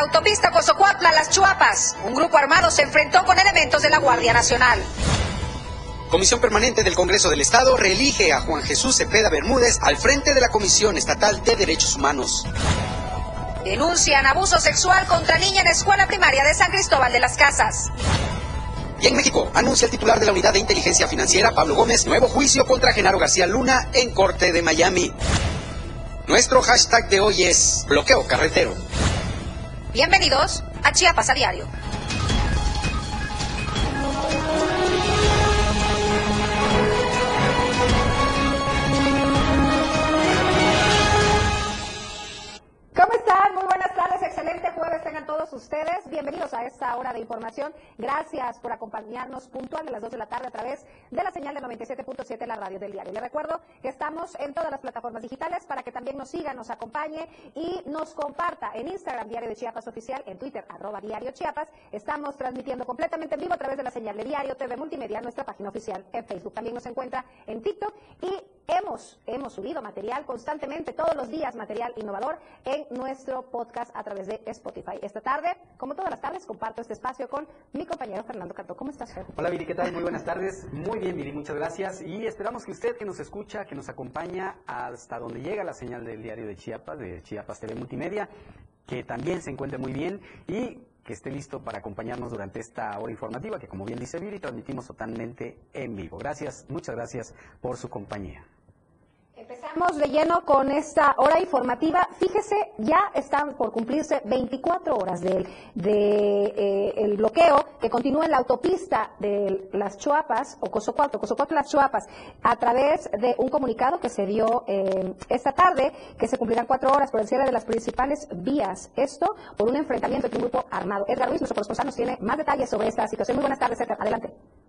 la autopista Cozocuatla Las Chuapas. Un grupo armado se enfrentó con elementos de la Guardia Nacional. Comisión Permanente del Congreso del Estado reelige a Juan Jesús Cepeda Bermúdez al frente de la Comisión Estatal de Derechos Humanos. Denuncian abuso sexual contra niña en escuela primaria de San Cristóbal de las Casas. Y en México, anuncia el titular de la Unidad de Inteligencia Financiera, Pablo Gómez, nuevo juicio contra Genaro García Luna en Corte de Miami. Nuestro hashtag de hoy es bloqueo carretero. Bienvenidos a Chiapas a Diario. Ustedes. Bienvenidos a esta hora de información. Gracias por acompañarnos puntual de las 2 de la tarde a través de la señal de 97.7 la radio del diario. Les recuerdo que estamos en todas las plataformas digitales para que también nos siga, nos acompañe y nos comparta en Instagram Diario de Chiapas Oficial, en Twitter arroba Diario Chiapas. Estamos transmitiendo completamente en vivo a través de la señal de Diario TV Multimedia, nuestra página oficial en Facebook. También nos encuentra en TikTok y hemos, hemos subido material constantemente, todos los días, material innovador en nuestro podcast a través de Spotify. Esta tarde, como todas las tardes, comparto este espacio con mi compañero Fernando Cantó. ¿Cómo estás, Fer? Hola, Viri, ¿qué tal? Muy buenas tardes. Muy bien, Viri, muchas gracias. Y esperamos que usted que nos escucha, que nos acompaña hasta donde llega la señal del diario de Chiapas, de Chiapas TV Multimedia, que también se encuentre muy bien y que esté listo para acompañarnos durante esta hora informativa que, como bien dice Viri, transmitimos totalmente en vivo. Gracias, muchas gracias por su compañía. Empezamos de lleno con esta hora informativa. Fíjese, ya están por cumplirse 24 horas del de, eh, bloqueo que continúa en la autopista de las Chuapas, o Cozocuatlo, Cozocuatlo Las Chuapas, a través de un comunicado que se dio eh, esta tarde, que se cumplirán cuatro horas por el cierre de las principales vías. Esto por un enfrentamiento entre un grupo armado. Edgar Ruiz, nuestro corresponsal, nos tiene más detalles sobre esta situación. Muy buenas tardes, Edgar. Adelante.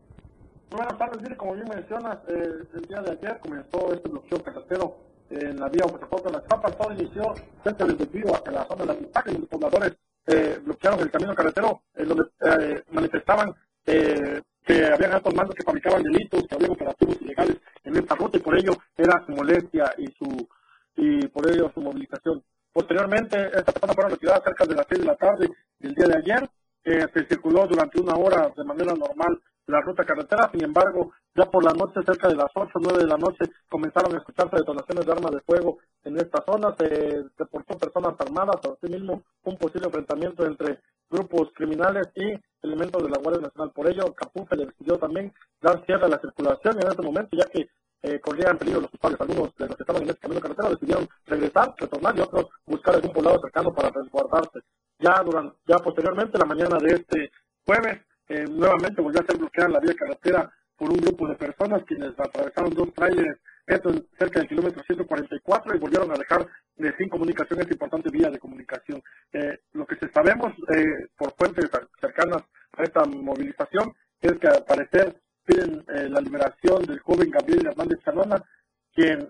Buenas tardes, como bien mencionas, eh, el día de ayer comenzó este bloqueo carretero en la vía Ocosopoto de las Chapas. Todo inició cerca del desvío hacia la zona de la Pistaca y los pobladores eh, bloquearon el camino carretero, en donde eh, manifestaban eh, que habían altos mandos que fabricaban delitos, que había operativos ilegales en esta ruta y por ello era su molestia y su y por ello su movilización. Posteriormente, esta persona fueron retiradas cerca de las 6 de la tarde del día de ayer. Eh, se circuló durante una hora de manera normal la ruta carretera, sin embargo, ya por la noche, cerca de las 8 o 9 de la noche, comenzaron a escucharse detonaciones de armas de fuego en esta zona, se deportó personas armadas, asimismo un posible enfrentamiento entre grupos criminales y elementos de la Guardia Nacional. Por ello, Capufe le decidió también dar cierre a la circulación en este momento, ya que eh, corrían peligro los usuarios. Algunos de los que estaban en este camino carretera decidieron regresar, retornar y otros buscar algún poblado cercano para resguardarse. Ya, durante, ya posteriormente, la mañana de este jueves, eh, nuevamente volvió a ser bloqueada la vía carretera por un grupo de personas quienes atravesaron dos trailers, esto cerca del kilómetro 144 y volvieron a dejar de sin comunicación esta importante vía de comunicación. Eh, lo que sabemos eh, por fuentes cercanas a esta movilización es que al parecer piden eh, la liberación del joven Gabriel Hernández Chanona, quien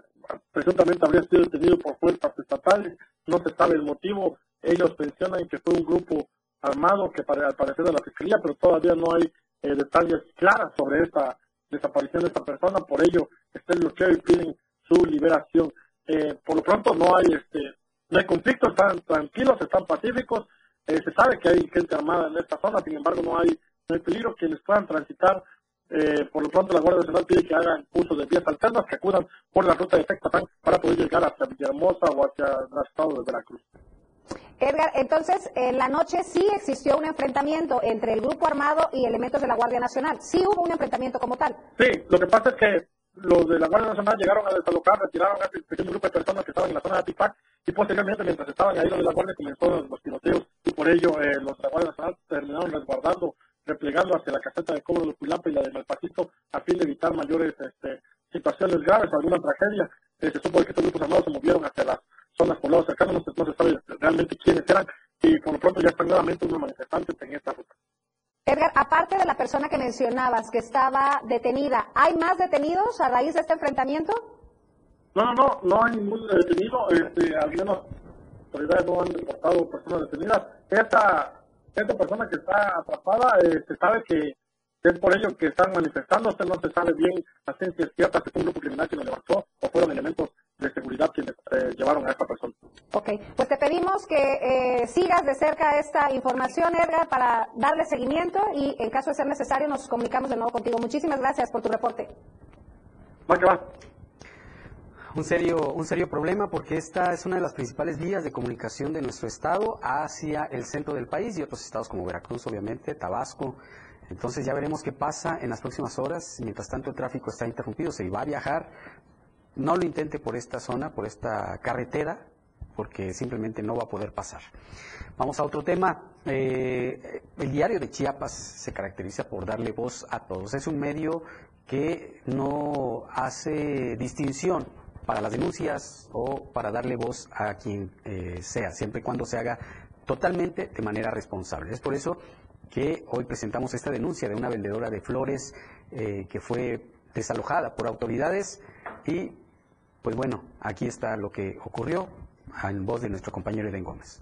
presuntamente habría sido detenido por fuerzas estatales, no se sabe el motivo, ellos mencionan que fue un grupo armado que para, al parecer de la fiscalía, pero todavía no hay eh, detalles claros sobre esta desaparición de esta persona, por ello está el y piden su liberación. Eh, por lo pronto no hay este no hay conflicto, están tranquilos, están pacíficos, eh, se sabe que hay gente armada en esta zona, sin embargo no hay, no hay peligro quienes puedan transitar. Eh, por lo pronto la Guardia Nacional pide que hagan uso de vías alternas, que acudan por la ruta de Tecpatán para poder llegar hacia Villahermosa o hacia el estado de Veracruz. Edgar, entonces en la noche sí existió un enfrentamiento entre el grupo armado y elementos de la Guardia Nacional. Sí hubo un enfrentamiento como tal. Sí, lo que pasa es que los de la Guardia Nacional llegaron a desalocar, retiraron a este pequeño grupo de personas que estaban en la zona de Atipac y posteriormente mientras estaban ahí los de la Guardia comenzaron los tiroteos y por ello eh, los de la Guardia Nacional terminaron resguardando, replegando hacia la caseta de cobro de Culapa y la de Malpacito a fin de evitar mayores este, situaciones graves o alguna tragedia. Eh, se supo que estos grupos armados se movieron hacia las zonas pobladas cercanas, no se sabe realmente quiénes eran y por lo pronto ya están nuevamente unos manifestantes en esta ruta. Edgar, aparte de la persona que mencionabas que estaba detenida, ¿hay más detenidos a raíz de este enfrentamiento? No, no, no, no hay ningún detenido, este, al menos autoridades no han reportado personas detenidas. Esta, esta persona que está atrapada, eh, se sabe que es por ello que están manifestándose, no se sabe bien la ciencia cierta que fue un grupo criminal que lo levantó o fueron elementos de seguridad quienes eh, llevaron a esta persona. Ok, pues te pedimos que eh, sigas de cerca esta información, Edgar, para darle seguimiento y en caso de ser necesario nos comunicamos de nuevo contigo. Muchísimas gracias por tu reporte. Va que va. Un serio, un serio problema porque esta es una de las principales vías de comunicación de nuestro estado hacia el centro del país y otros estados como Veracruz, obviamente, Tabasco. Entonces ya veremos qué pasa en las próximas horas. Mientras tanto el tráfico está interrumpido, se va a viajar. No lo intente por esta zona, por esta carretera, porque simplemente no va a poder pasar. Vamos a otro tema. Eh, el diario de Chiapas se caracteriza por darle voz a todos. Es un medio que no hace distinción para las denuncias o para darle voz a quien eh, sea, siempre y cuando se haga totalmente de manera responsable. Es por eso que hoy presentamos esta denuncia de una vendedora de flores eh, que fue desalojada por autoridades y pues bueno, aquí está lo que ocurrió en voz de nuestro compañero Eden Gómez.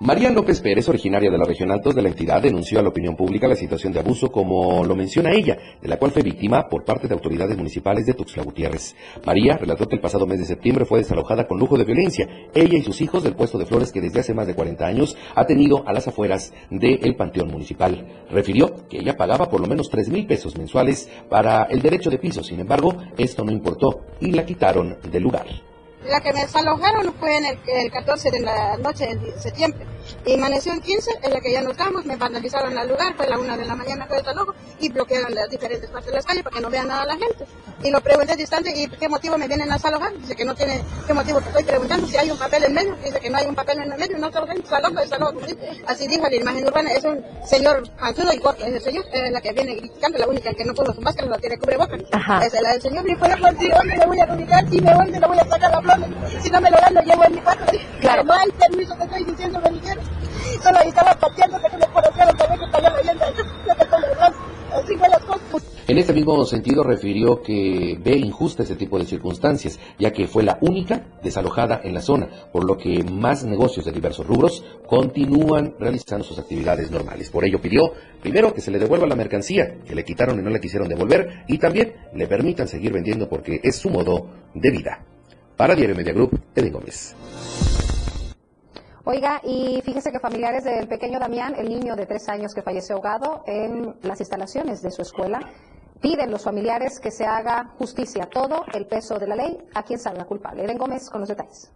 María López Pérez, originaria de la región Altos de la entidad, denunció a la opinión pública la situación de abuso como lo menciona ella, de la cual fue víctima por parte de autoridades municipales de Tuxtla Gutiérrez. María relató que el pasado mes de septiembre fue desalojada con lujo de violencia, ella y sus hijos del puesto de flores que desde hace más de 40 años ha tenido a las afueras del Panteón Municipal. Refirió que ella pagaba por lo menos 3 mil pesos mensuales para el derecho de piso, sin embargo, esto no importó y la quitaron del lugar. La que me desalojaron fue en el, el 14 de la noche de septiembre. Y amaneció el 15, en la que ya nos estamos, me vandalizaron el lugar, fue la una de la mañana fue desalojo y bloquearon las diferentes partes de las calles para que no vean nada la gente. Y lo pregunté distante, ¿y qué motivo me vienen a desalojar? Dice que no tiene, ¿qué motivo? Estoy preguntando si hay un papel en medio. Dice que no hay un papel en el medio, no desalojo. como dice. Así dijo la imagen urbana, es un señor panzudo y corto, es el señor, es la que viene criticando, la única que no puso su máscara, la tiene cubrebocas. Es la del señor, y fue por si dónde le voy a ubicar, si me voy, le voy a sacar la flor, si no me lo dan, lo llevo en mi cuarto. Claro. No hay permiso, te estoy diciendo, me dijeron. Solo ahí estaba pateando que me conocieron, también que estaba. Así fue las cosas. En este mismo sentido refirió que ve injusta ese tipo de circunstancias, ya que fue la única desalojada en la zona, por lo que más negocios de diversos rubros continúan realizando sus actividades normales. Por ello pidió, primero, que se le devuelva la mercancía que le quitaron y no le quisieron devolver, y también le permitan seguir vendiendo porque es su modo de vida. Para Diario Media Group, Edwin Gómez. Oiga, y fíjese que familiares del pequeño Damián, el niño de tres años que falleció ahogado en las instalaciones de su escuela, piden los familiares que se haga justicia, todo el peso de la ley a quien salga culpable. Eden Gómez con los detalles.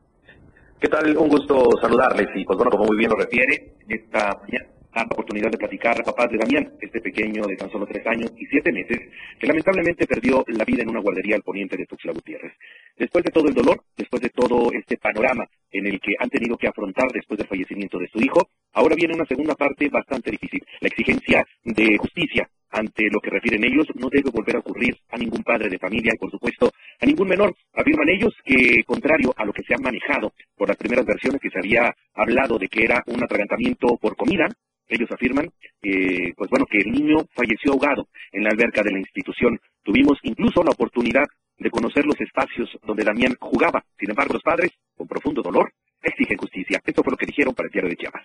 ¿Qué tal? Un gusto saludarles y pues bueno, como muy bien lo refiere, en esta mañana la oportunidad de platicar a papás de Damián, este pequeño de tan solo tres años y siete meses, que lamentablemente perdió la vida en una guardería al poniente de Tuxtla Gutiérrez. Después de todo el dolor, después de todo este panorama en el que han tenido que afrontar después del fallecimiento de su hijo, ahora viene una segunda parte bastante difícil, la exigencia de justicia ante lo que refieren ellos no debe volver a ocurrir a ningún padre de familia y por supuesto a ningún menor. Afirman ellos que contrario a lo que se ha manejado por las primeras versiones que se había hablado de que era un atragantamiento por comida, ellos afirman eh, pues bueno que el niño falleció ahogado en la alberca de la institución. Tuvimos incluso la oportunidad de conocer los espacios donde Damián jugaba. Sin embargo, los padres, con profundo dolor, exigen justicia. Esto fue lo que dijeron para el diario de Chiapas.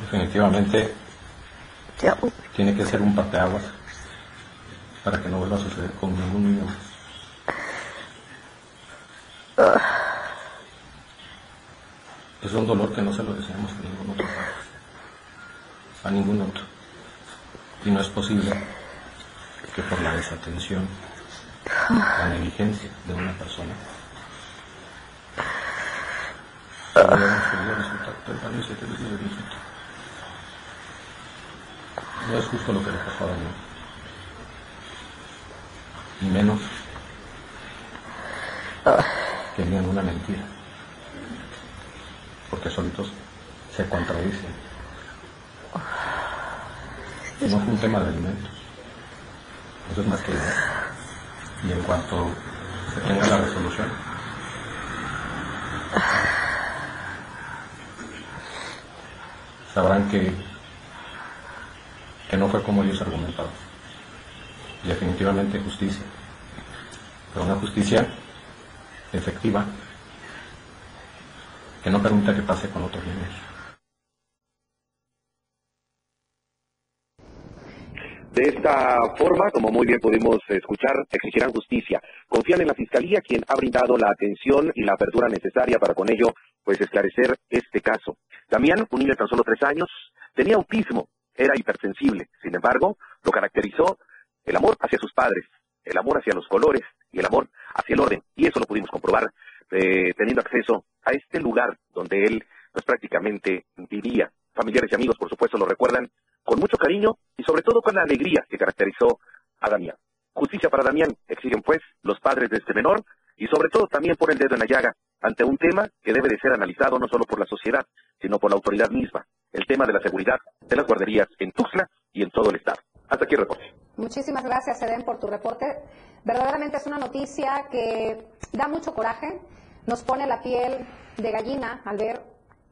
Definitivamente tiene que ser un parteaguas para que no vuelva a suceder con ningún niño más. Es un dolor que no se lo deseamos a ningún otro padre, a ningún otro. Y no es posible que por la desatención, la negligencia de una persona. No es justo lo que le pasó a Daniel. Y menos querían una mentira. Porque solitos se contradicen. No fue un tema de alimentos. Eso es más que idea. Y en cuanto se tenga la resolución, sabrán que que no fue como ellos argumentaban. Y definitivamente justicia. Pero una justicia efectiva que no permita que pase con otros niños. De esta forma, como muy bien pudimos escuchar, exigirán justicia. Confían en la Fiscalía, quien ha brindado la atención y la apertura necesaria para con ello, pues esclarecer este caso. Damián, un niño de tan solo tres años, tenía autismo, era hipersensible. Sin embargo, lo caracterizó el amor hacia sus padres, el amor hacia los colores y el amor hacia el orden. Y eso lo pudimos comprobar eh, teniendo acceso a este lugar donde él pues prácticamente vivía. Familiares y amigos, por supuesto, lo recuerdan con mucho cariño y sobre todo con la alegría que caracterizó a Damián. Justicia para Damián exigen pues los padres de este menor y sobre todo también por el dedo en la llaga ante un tema que debe de ser analizado no solo por la sociedad, sino por la autoridad misma, el tema de la seguridad de las guarderías en Tuxtla y en todo el estado. Hasta aquí el reporte. Muchísimas gracias, Eden, por tu reporte. Verdaderamente es una noticia que da mucho coraje, nos pone la piel de gallina al ver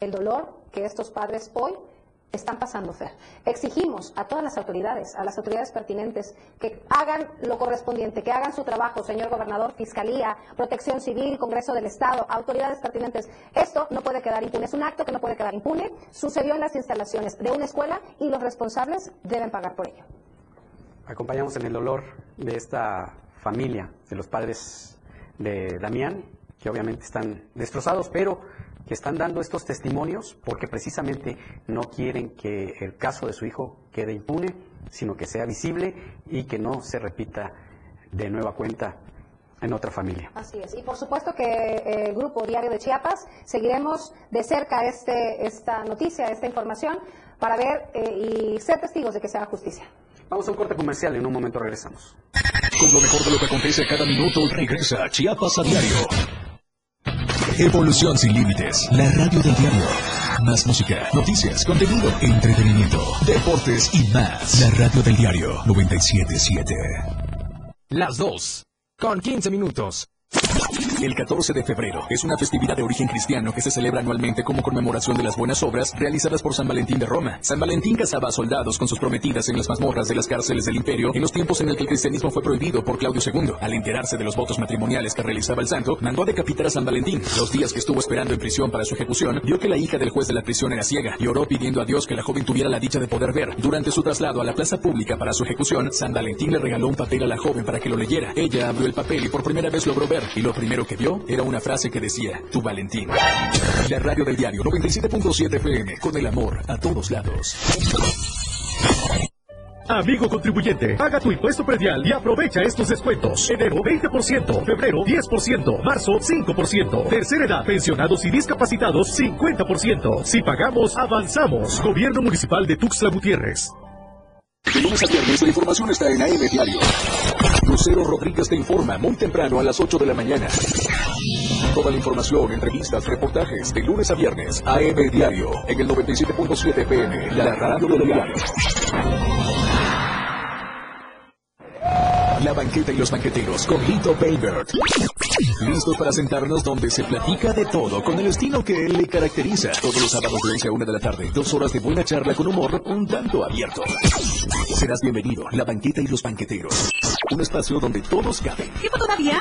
el dolor que estos padres hoy están pasando, Fer. Exigimos a todas las autoridades, a las autoridades pertinentes, que hagan lo correspondiente, que hagan su trabajo, señor gobernador, Fiscalía, Protección Civil, Congreso del Estado, autoridades pertinentes. Esto no puede quedar impune, es un acto que no puede quedar impune. Sucedió en las instalaciones de una escuela y los responsables deben pagar por ello. Acompañamos en el dolor de esta familia, de los padres de Damián, que obviamente están destrozados, pero que están dando estos testimonios porque precisamente no quieren que el caso de su hijo quede impune, sino que sea visible y que no se repita de nueva cuenta en otra familia. Así es. Y por supuesto que eh, el Grupo Diario de Chiapas seguiremos de cerca este, esta noticia, esta información, para ver eh, y ser testigos de que se haga justicia. Vamos a un corte comercial y en un momento regresamos. Con lo mejor de lo que acontece cada minuto, regresa Chiapas a diario. Evolución sin límites. La radio del diario. Más música, noticias, contenido, entretenimiento, deportes y más. La radio del diario 977. Las dos. Con 15 minutos. El 14 de febrero es una festividad de origen cristiano que se celebra anualmente como conmemoración de las buenas obras realizadas por San Valentín de Roma. San Valentín casaba a soldados con sus prometidas en las mazmorras de las cárceles del imperio en los tiempos en el que el cristianismo fue prohibido por Claudio II. Al enterarse de los votos matrimoniales que realizaba el santo, mandó a decapitar a San Valentín. Los días que estuvo esperando en prisión para su ejecución, vio que la hija del juez de la prisión era ciega y oró pidiendo a Dios que la joven tuviera la dicha de poder ver. Durante su traslado a la plaza pública para su ejecución, San Valentín le regaló un papel a la joven para que lo leyera. Ella abrió el papel y por primera vez logró ver, y lo primero que vio era una frase que decía, tu Valentín. La radio del diario 97.7 FM, con el amor a todos lados. Amigo contribuyente, paga tu impuesto predial y aprovecha estos descuentos. Enero 20%, febrero 10%, marzo 5%, tercera edad, pensionados y discapacitados 50%. Si pagamos, avanzamos. Gobierno Municipal de Tuxtla Gutiérrez. De lunes a viernes la información está en AM Diario. Lucero Rodríguez te informa muy temprano a las 8 de la mañana. Toda la información, entrevistas, reportajes, de lunes a viernes, AM Diario, en el 97.7 PM, la radio del diario. La banqueta y los banqueteros con Lito Baybert. Listos para sentarnos donde se platica de todo con el estilo que él le caracteriza. Todos los sábados de 11 a 1 de la tarde, dos horas de buena charla con humor un tanto abierto. Serás bienvenido, La banqueta y los banqueteros. Un espacio donde todos caben. ¿Tiempo todavía?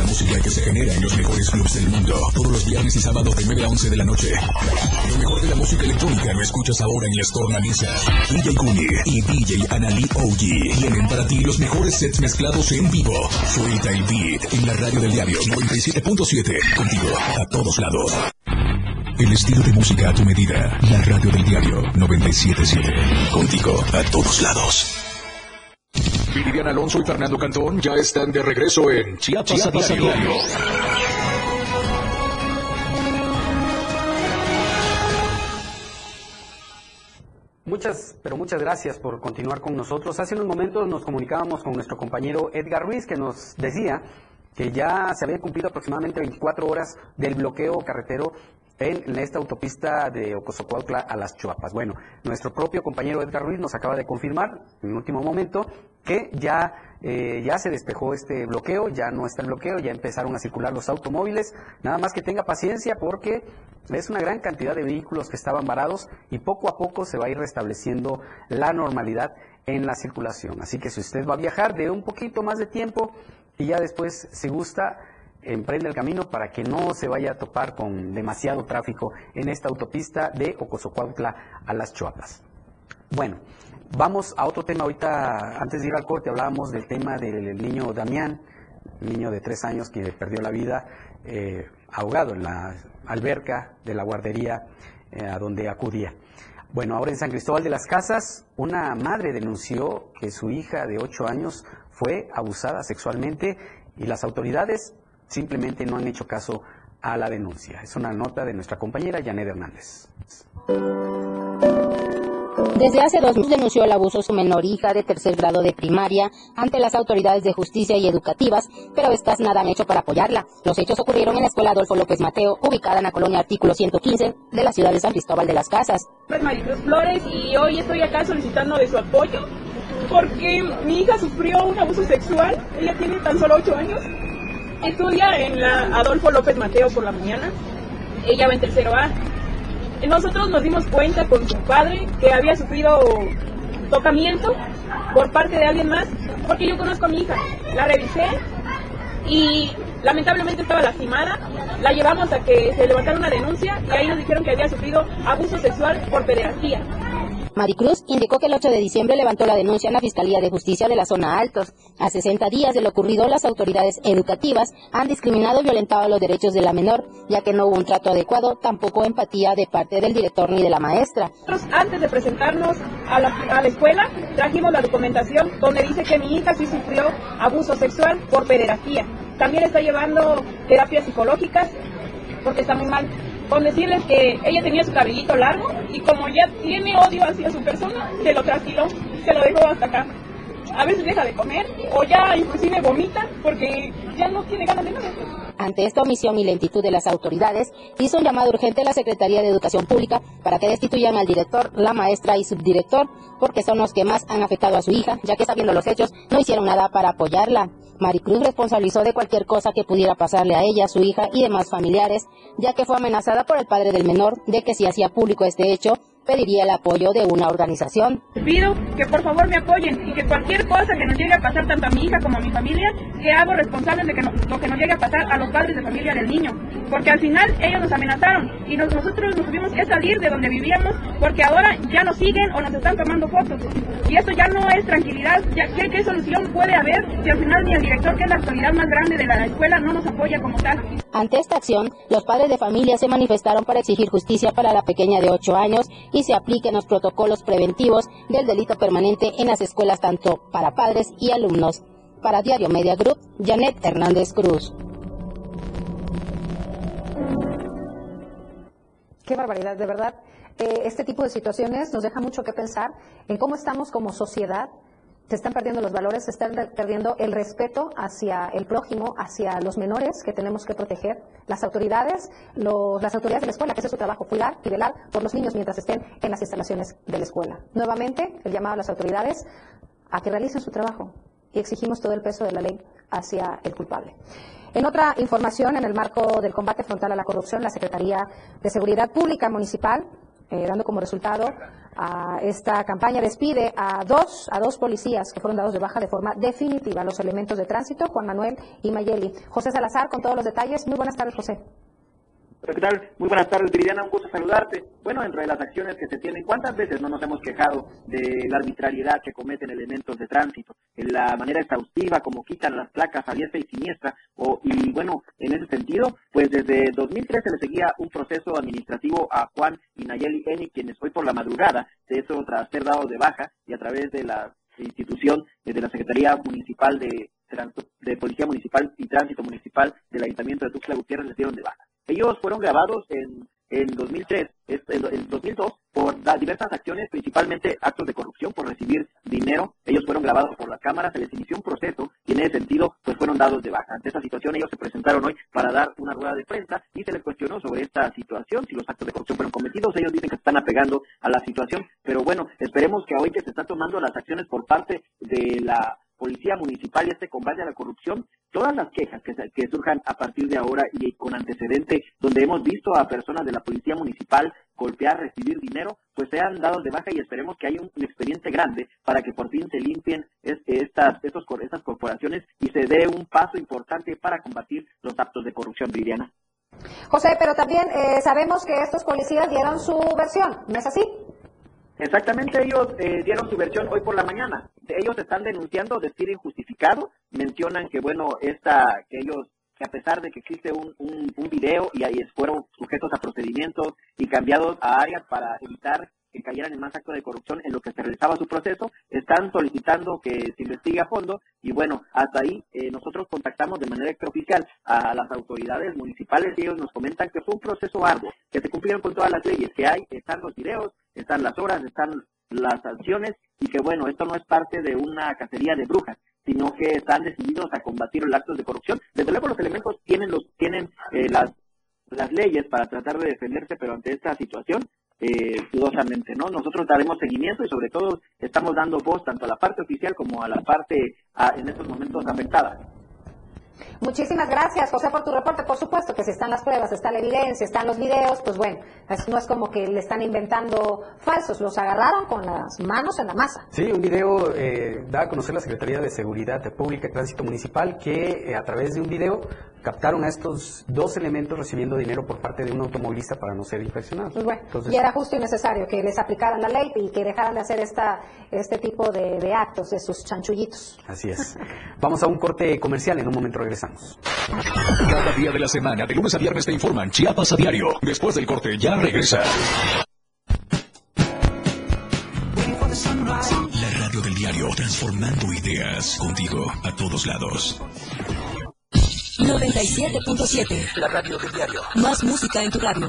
La música que se genera en los mejores clubs del mundo. Todos los viernes y sábados de 9 a 11 de la noche. Lo mejor de la música electrónica lo escuchas ahora en las tornamesas. DJ Guni y DJ Anali OG tienen para ti los mejores sets mezclados en vivo. Suelta el Beat en la radio del diario 97.7. Contigo a todos lados. El estilo de música a tu medida. La radio del diario 97.7. Contigo a todos lados. Vivian Alonso y Fernando Cantón ya están de regreso en Chiapas, Chiapas diario. diario. Muchas, pero muchas gracias por continuar con nosotros. Hace unos momentos nos comunicábamos con nuestro compañero Edgar Ruiz que nos decía que ya se habían cumplido aproximadamente 24 horas del bloqueo carretero en esta autopista de Ocosocuautla a las Chuapas. Bueno, nuestro propio compañero Edgar Ruiz nos acaba de confirmar en último momento que ya, eh, ya se despejó este bloqueo, ya no está el bloqueo, ya empezaron a circular los automóviles. Nada más que tenga paciencia porque es una gran cantidad de vehículos que estaban varados y poco a poco se va a ir restableciendo la normalidad en la circulación. Así que si usted va a viajar de un poquito más de tiempo y ya después, si gusta, emprende el camino para que no se vaya a topar con demasiado tráfico en esta autopista de Ocosocuautla a las Chuapas. Bueno, vamos a otro tema ahorita, antes de ir al corte hablábamos del tema del niño Damián, niño de tres años que perdió la vida eh, ahogado en la alberca de la guardería eh, a donde acudía. Bueno, ahora en San Cristóbal de las Casas, una madre denunció que su hija de ocho años fue abusada sexualmente y las autoridades simplemente no han hecho caso a la denuncia. Es una nota de nuestra compañera Janet Hernández. Desde hace dos meses denunció el abuso de su menor hija de tercer grado de primaria ante las autoridades de justicia y educativas, pero estas nada han hecho para apoyarla. Los hechos ocurrieron en la escuela Adolfo López Mateo, ubicada en la colonia Artículo 115 de la ciudad de San Cristóbal de las Casas. Maricruz Flores y hoy estoy acá solicitando de su apoyo porque mi hija sufrió un abuso sexual, ella tiene tan solo 8 años estudia en la Adolfo López Mateo por la mañana. Ella va en tercero A. Nosotros nos dimos cuenta con su padre que había sufrido tocamiento por parte de alguien más, porque yo conozco a mi hija. La revisé y lamentablemente estaba lastimada. La llevamos a que se levantara una denuncia y ahí nos dijeron que había sufrido abuso sexual por pederastía. Maricruz indicó que el 8 de diciembre levantó la denuncia en la Fiscalía de Justicia de la Zona Altos. A 60 días de lo ocurrido, las autoridades educativas han discriminado y violentado los derechos de la menor, ya que no hubo un trato adecuado, tampoco empatía de parte del director ni de la maestra. Antes de presentarnos a la, escuela, trajimos la documentación donde dice que mi hija sí sufrió abuso sexual por pederastía. También está llevando terapias psicológicas porque está muy mal con decirles que ella tenía su cabellito largo y como ya tiene odio hacia su persona, se lo trasquiló, se lo dejó hasta acá. A veces deja de comer o ya inclusive vomita porque ya no tiene ganas de nada. Ante esta omisión y lentitud de las autoridades, hizo un llamado urgente a la Secretaría de Educación Pública para que destituyan al director, la maestra y subdirector, porque son los que más han afectado a su hija, ya que sabiendo los hechos no hicieron nada para apoyarla. Maricruz responsabilizó de cualquier cosa que pudiera pasarle a ella, su hija y demás familiares, ya que fue amenazada por el padre del menor de que si hacía público este hecho, pediría el apoyo de una organización. Pido que por favor me apoyen y que cualquier cosa que nos llegue a pasar tanto a mi hija como a mi familia, que hago responsable de que no, lo que nos llegue a pasar a los padres de familia del niño. Porque al final ellos nos amenazaron y nosotros nos tuvimos que salir de donde vivíamos porque ahora ya nos siguen o nos están tomando fotos. Y esto ya no es tranquilidad. Ya, ¿qué, ¿Qué solución puede haber si al final ni el director, que es la autoridad más grande de la escuela, no nos apoya como tal? Ante esta acción, los padres de familia se manifestaron para exigir justicia para la pequeña de 8 años y se apliquen los protocolos preventivos del delito permanente en las escuelas tanto para padres y alumnos. Para Diario Media Group, Janet Hernández Cruz. Qué barbaridad, de verdad. Eh, este tipo de situaciones nos deja mucho que pensar en cómo estamos como sociedad se están perdiendo los valores, se están perdiendo el respeto hacia el prójimo, hacia los menores que tenemos que proteger, las autoridades, las autoridades de la escuela, que es su trabajo, cuidar y velar por los niños mientras estén en las instalaciones de la escuela. Nuevamente, el llamado a las autoridades a que realicen su trabajo y exigimos todo el peso de la ley hacia el culpable. En otra información, en el marco del combate frontal a la corrupción, la Secretaría de Seguridad Pública Municipal eh, dando como resultado a esta campaña despide a dos, a dos policías que fueron dados de baja de forma definitiva los elementos de tránsito, Juan Manuel y Mayeli. José Salazar con todos los detalles. Muy buenas tardes, José. Muy buenas tardes, Viridiana. Un gusto saludarte. Bueno, entre las acciones que se tienen, ¿cuántas veces no nos hemos quejado de la arbitrariedad que cometen elementos de tránsito? En la manera exhaustiva como quitan las placas a diestra y siniestra. O, y bueno, en ese sentido, pues desde 2013 le seguía un proceso administrativo a Juan y Nayeli Eni, quienes hoy por la madrugada, de eso tras ser dados de baja y a través de la institución de la Secretaría Municipal de, de Policía Municipal y Tránsito Municipal del Ayuntamiento de Tuxtla Gutiérrez les dieron de baja. Ellos fueron grabados en en 2003, es- en en 2002, por diversas acciones, principalmente actos de corrupción, por recibir dinero. Ellos fueron grabados por las cámaras, se les inició un proceso y en ese sentido, pues fueron dados de baja. Ante esta situación, ellos se presentaron hoy para dar una rueda de prensa y se les cuestionó sobre esta situación, si los actos de corrupción fueron cometidos. Ellos dicen que están apegando a la situación, pero bueno, esperemos que hoy que se están tomando las acciones por parte de la policía municipal y este combate a la corrupción, todas las quejas que, que surjan a partir de ahora y con antecedente, donde hemos visto a personas de la policía municipal golpear, recibir dinero, pues sean dados de baja y esperemos que haya un, un expediente grande para que por fin se limpien es- estas, estos, estas corporaciones y se dé un paso importante para combatir los actos de corrupción, Viridiana. José, pero también eh, sabemos que estos policías dieron su versión, ¿no es así? Exactamente, ellos eh, dieron su versión hoy por la mañana. Ellos están denunciando despido injustificado. Mencionan que, bueno, esta, que ellos, que a pesar de que existe un, un, un video y ahí fueron sujetos a procedimientos y cambiados a áreas para evitar que cayeran en más actos de corrupción en lo que se realizaba su proceso, están solicitando que se investigue a fondo y bueno, hasta ahí eh, nosotros contactamos de manera extraoficial a las autoridades municipales y ellos nos comentan que fue un proceso arduo, que se cumplieron con todas las leyes que hay, están los videos, están las horas, están las sanciones y que bueno, esto no es parte de una cacería de brujas, sino que están decididos a combatir los actos de corrupción. Desde luego los elementos tienen los tienen eh, las las leyes para tratar de defenderse, pero ante esta situación, eh, dudosamente, ¿no? Nosotros daremos seguimiento y sobre todo estamos dando voz tanto a la parte oficial como a la parte a- en estos momentos afectada. Muchísimas gracias, José, por tu reporte. Por supuesto que si están las pruebas, está la evidencia, están los videos, pues bueno, no es como que le están inventando falsos, los agarraron con las manos en la masa. Sí, un video eh, da a conocer la Secretaría de Seguridad Pública y Tránsito Municipal que eh, a través de un video captaron a estos dos elementos recibiendo dinero por parte de un automovilista para no ser infraccionados. Pues bueno, Entonces, y era justo y necesario que les aplicaran la ley y que dejaran de hacer esta, este tipo de, de actos, de sus chanchullitos. Así es. Vamos a un corte comercial, en un momento regresamos. Cada día de la semana, de lunes a viernes te informan Chiapas a diario. Después del corte ya regresa. La radio del diario, transformando ideas contigo a todos lados. 97.7. La radio del diario. Más música en tu radio.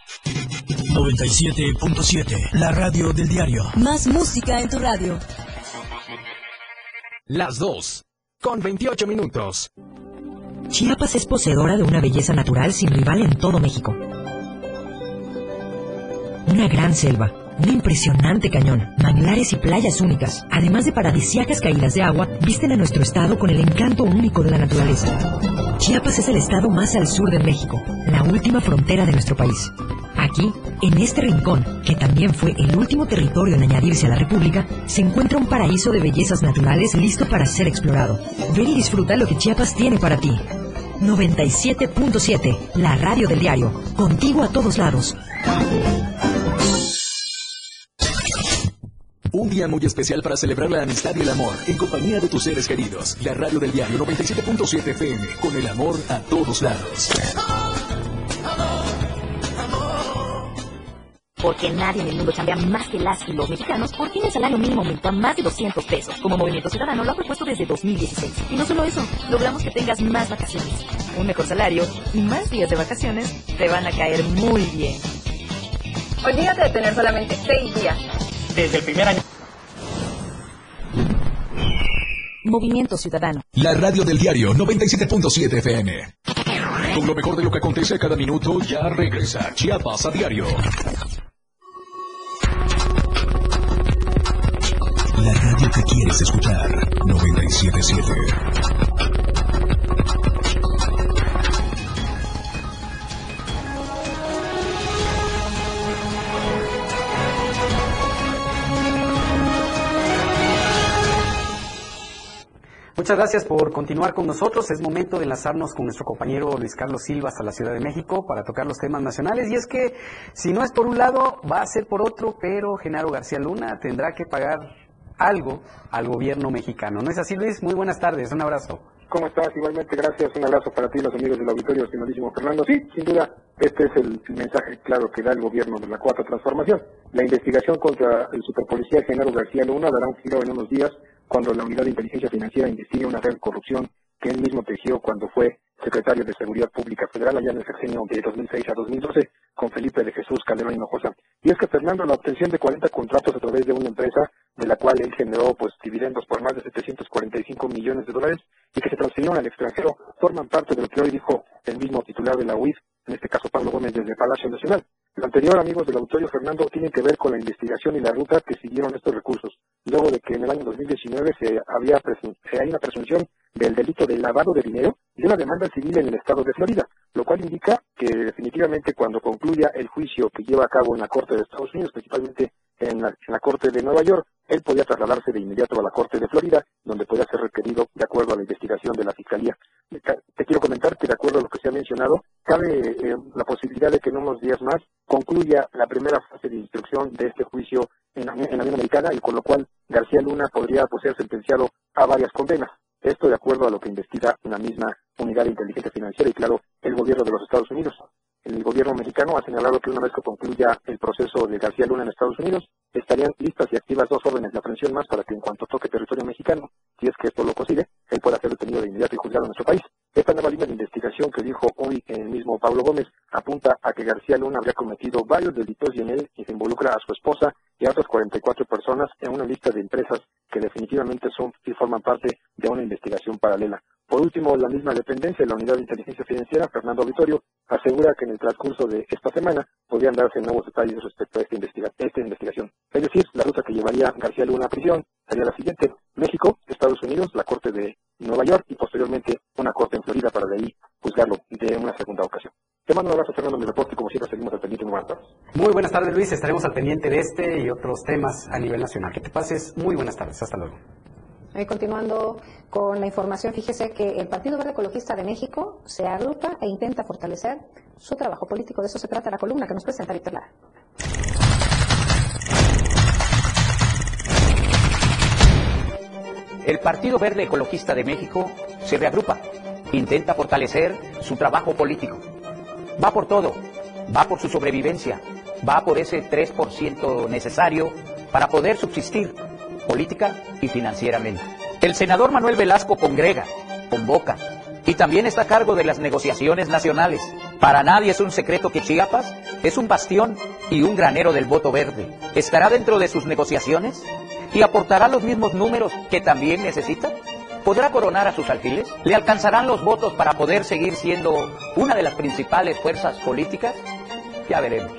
97.7. La radio del diario. Más música en tu radio. Las 2. Con 28 minutos. Chiapas es poseedora de una belleza natural sin rival en todo México. Una gran selva, un impresionante cañón, manglares y playas únicas, además de paradisíacas caídas de agua, visten a nuestro estado con el encanto único de la naturaleza. Chiapas es el estado más al sur de México, la última frontera de nuestro país. Aquí, en este rincón, que también fue el último territorio en añadirse a la República, se encuentra un paraíso de bellezas naturales listo para ser explorado. Ven y disfruta lo que Chiapas tiene para ti. 97.7, la radio del diario, contigo a todos lados. Un día muy especial para celebrar la amistad y el amor en compañía de tus seres queridos. La radio del diario 97.7 FM con el amor a todos lados. Porque nadie en el mundo cambia más que las y los mexicanos, por fin el salario mínimo aumentó a más de 200 pesos. Como Movimiento Ciudadano lo ha propuesto desde 2016. Y no solo eso, logramos que tengas más vacaciones, un mejor salario y más días de vacaciones te van a caer muy bien. Olvídate de tener solamente seis días. Desde el primer año. Movimiento Ciudadano. La radio del diario 97.7 FM. Con lo mejor de lo que acontece cada minuto, ya regresa Chiapas a diario. Que quieres escuchar, 97.7. Muchas gracias por continuar con nosotros. Es momento de enlazarnos con nuestro compañero Luis Carlos Silva hasta la Ciudad de México para tocar los temas nacionales. Y es que si no es por un lado, va a ser por otro, pero Genaro García Luna tendrá que pagar algo al gobierno mexicano. ¿No es así, Luis? Muy buenas tardes, un abrazo. ¿Cómo estás? Igualmente, gracias. Un abrazo para ti, los amigos del auditorio, estimadísimo Fernando. Sí, sin duda, este es el mensaje claro que da el gobierno de la Cuarta Transformación. La investigación contra el superpolicía Genaro García Luna dará un giro en unos días cuando la Unidad de Inteligencia Financiera investigue una red corrupción que él mismo tejió cuando fue secretario de Seguridad Pública Federal allá en el sexenio de 2006 a 2012 con Felipe de Jesús Calderón Hinojosa. Y es que Fernando, la obtención de 40 contratos a través de una empresa de la cual él generó pues dividendos por más de 745 millones de dólares y que se transfirieron al extranjero forman parte de lo que hoy dijo el mismo titular de la UIF, en este caso Pablo Gómez desde Palacio Nacional. Lo anterior, amigos del auditorio Fernando, tiene que ver con la investigación y la ruta que siguieron estos recursos, luego de que en el año 2019 se había se hay una presunción del delito de lavado de dinero y una demanda civil en el estado de Florida, lo cual indica que definitivamente cuando concluya el juicio que lleva a cabo en la Corte de Estados Unidos, principalmente en la, Corte de Nueva York, él podía trasladarse de inmediato a la Corte de Florida, donde podía ser requerido de acuerdo a la investigación de la Fiscalía. Te quiero comentar que de acuerdo a lo que se ha mencionado, cabe eh, la posibilidad de que en unos días más concluya la primera fase de instrucción de este juicio en la, en Unión Americana y con lo cual García Luna podría pues, ser sentenciado a varias condenas. Esto de acuerdo a lo que investiga una misma unidad de inteligencia financiera y claro, el gobierno de los Estados Unidos. El gobierno mexicano ha señalado que una vez que concluya el proceso de García Luna en Estados Unidos, estarían listas y activas dos órdenes de aprehensión más para que en cuanto toque territorio mexicano, si es que esto lo consigue, él pueda ser detenido de inmediato y juzgado en nuestro país. Esta nueva línea de investigación que dijo hoy el mismo Pablo Gómez apunta a que García Luna habría cometido varios delitos y en él y se involucra a su esposa y a otras 44 personas en una lista de empresas que definitivamente son y forman parte de una investigación paralela. Por último, la misma dependencia de la Unidad de Inteligencia Financiera, Fernando Auditorio, asegura que en el transcurso de esta semana podrían darse nuevos detalles respecto a esta, investiga esta investigación. Es decir, la ruta que llevaría García Luna a prisión sería la siguiente. México, Estados Unidos, la Corte de Nueva York y posteriormente una corte en Florida para de ahí juzgarlo de una segunda ocasión. Te mando un abrazo, Fernando, mi reporte y como siempre seguimos al pendiente. Muy buenas tardes. Muy buenas tardes, Luis. Estaremos al pendiente de este y otros temas a nivel nacional. Que te pases muy buenas tardes. Hasta luego. Ahí continuando con la información, fíjese que el Partido Verde Ecologista de México se agrupa e intenta fortalecer su trabajo político. De eso se trata la columna que nos presenta Víctor Lara. El Partido Verde Ecologista de México se reagrupa, intenta fortalecer su trabajo político. Va por todo, va por su sobrevivencia, va por ese 3% necesario para poder subsistir política y financieramente. El senador Manuel Velasco congrega, convoca y también está a cargo de las negociaciones nacionales. Para nadie es un secreto que Chiapas es un bastión y un granero del voto verde. ¿Estará dentro de sus negociaciones? ¿Y aportará los mismos números que también necesita? ¿Podrá coronar a sus alfiles? ¿Le alcanzarán los votos para poder seguir siendo una de las principales fuerzas políticas? Ya veremos.